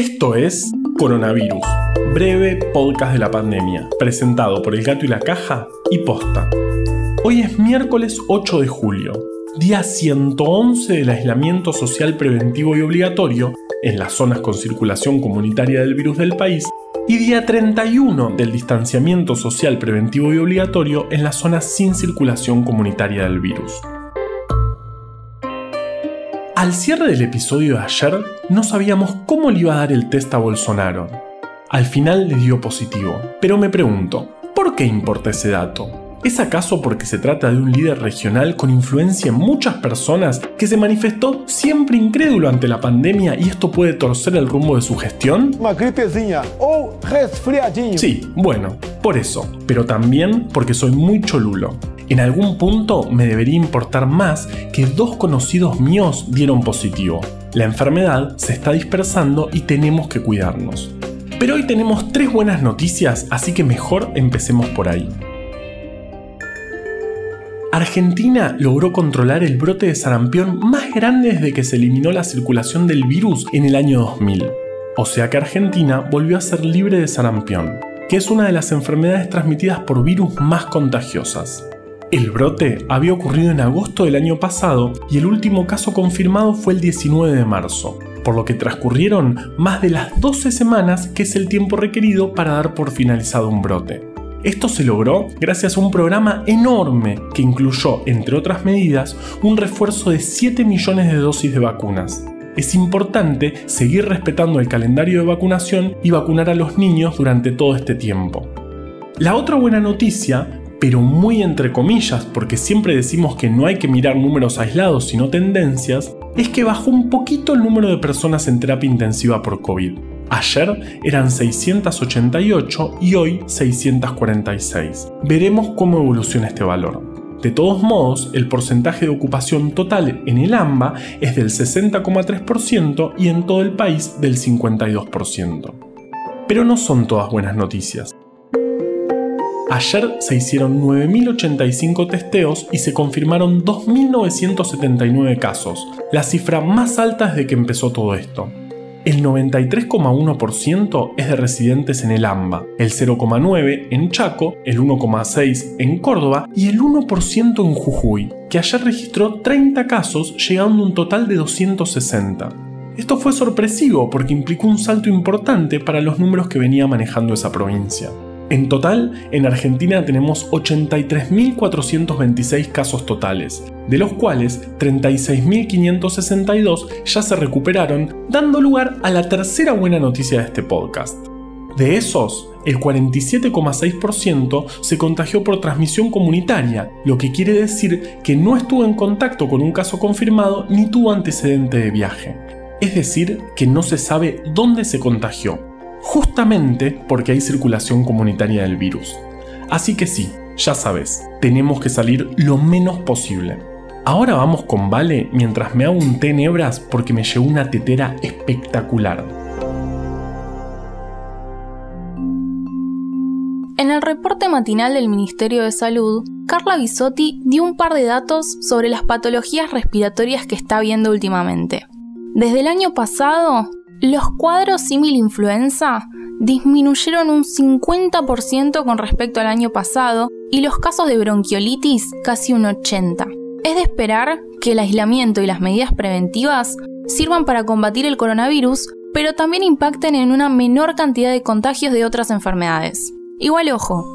Esto es Coronavirus, breve podcast de la pandemia, presentado por El Gato y la Caja y Posta. Hoy es miércoles 8 de julio, día 111 del aislamiento social preventivo y obligatorio en las zonas con circulación comunitaria del virus del país y día 31 del distanciamiento social preventivo y obligatorio en las zonas sin circulación comunitaria del virus. Al cierre del episodio de ayer, no sabíamos cómo le iba a dar el test a Bolsonaro. Al final le dio positivo, pero me pregunto, ¿por qué importa ese dato? ¿Es acaso porque se trata de un líder regional con influencia en muchas personas que se manifestó siempre incrédulo ante la pandemia y esto puede torcer el rumbo de su gestión? Una gripezinha o resfriadinho. Sí, bueno, por eso, pero también porque soy muy cholulo. En algún punto me debería importar más que dos conocidos míos dieron positivo. La enfermedad se está dispersando y tenemos que cuidarnos. Pero hoy tenemos tres buenas noticias, así que mejor empecemos por ahí. Argentina logró controlar el brote de sarampión más grande desde que se eliminó la circulación del virus en el año 2000. O sea que Argentina volvió a ser libre de sarampión, que es una de las enfermedades transmitidas por virus más contagiosas. El brote había ocurrido en agosto del año pasado y el último caso confirmado fue el 19 de marzo, por lo que transcurrieron más de las 12 semanas que es el tiempo requerido para dar por finalizado un brote. Esto se logró gracias a un programa enorme que incluyó, entre otras medidas, un refuerzo de 7 millones de dosis de vacunas. Es importante seguir respetando el calendario de vacunación y vacunar a los niños durante todo este tiempo. La otra buena noticia pero muy entre comillas, porque siempre decimos que no hay que mirar números aislados sino tendencias, es que bajó un poquito el número de personas en terapia intensiva por COVID. Ayer eran 688 y hoy 646. Veremos cómo evoluciona este valor. De todos modos, el porcentaje de ocupación total en el AMBA es del 60,3% y en todo el país del 52%. Pero no son todas buenas noticias. Ayer se hicieron 9.085 testeos y se confirmaron 2.979 casos, la cifra más alta desde que empezó todo esto. El 93,1% es de residentes en el AMBA, el 0,9% en Chaco, el 1,6% en Córdoba y el 1% en Jujuy, que ayer registró 30 casos llegando a un total de 260. Esto fue sorpresivo porque implicó un salto importante para los números que venía manejando esa provincia. En total, en Argentina tenemos 83.426 casos totales, de los cuales 36.562 ya se recuperaron, dando lugar a la tercera buena noticia de este podcast. De esos, el 47,6% se contagió por transmisión comunitaria, lo que quiere decir que no estuvo en contacto con un caso confirmado ni tuvo antecedente de viaje. Es decir, que no se sabe dónde se contagió, justamente porque hay circulación comunitaria del virus. Así que sí, ya sabes, tenemos que salir lo menos posible. Ahora vamos con Vale mientras me hago un té en hebras porque me llegó una tetera espectacular. En el reporte matinal del Ministerio de Salud, Carla Bisotti dio un par de datos sobre las patologías respiratorias que está viendo últimamente. Desde el año pasado, los cuadros símil-influenza disminuyeron un 50% con respecto al año pasado y los casos de bronquiolitis casi un 80%. Es de esperar que el aislamiento y las medidas preventivas sirvan para combatir el coronavirus, pero también impacten en una menor cantidad de contagios de otras enfermedades. Igual ojo,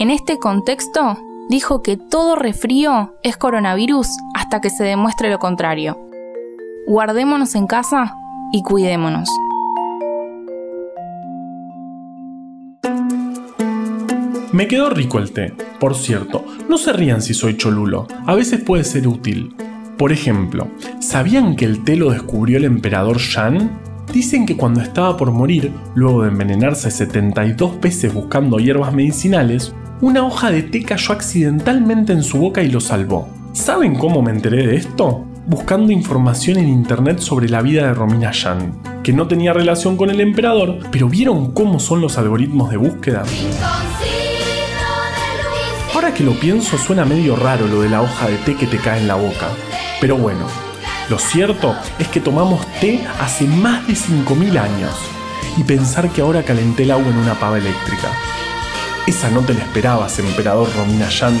en este contexto dijo que todo resfrío es coronavirus hasta que se demuestre lo contrario. Guardémonos en casa y cuidémonos. Me quedó rico el té. Por cierto, no se rían si soy cholulo, a veces puede ser útil. Por ejemplo, ¿sabían que el té lo descubrió el emperador Yan? Dicen que cuando estaba por morir, luego de envenenarse 72 veces buscando hierbas medicinales, una hoja de té cayó accidentalmente en su boca y lo salvó. ¿Saben cómo me enteré de esto? Buscando información en internet sobre la vida de Romina Yan, que no tenía relación con el emperador, pero ¿vieron cómo son los algoritmos de búsqueda? Ahora que lo pienso suena medio raro lo de la hoja de té que te cae en la boca, pero bueno, lo cierto es que tomamos té hace más de 5.000 años. y pensar que ahora calenté el agua en una pava eléctrica. Esa no te la esperabas, emperador Romina Yan.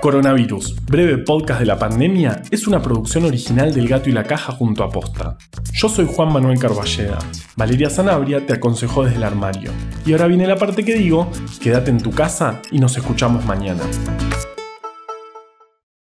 Coronavirus, breve podcast de la pandemia, es una producción original del Gato y la Caja junto a Posta. Yo soy Juan Manuel Carballeda. Valeria Sanabria te aconsejó desde el armario. Y ahora viene la parte que digo, quédate en tu casa y nos escuchamos mañana.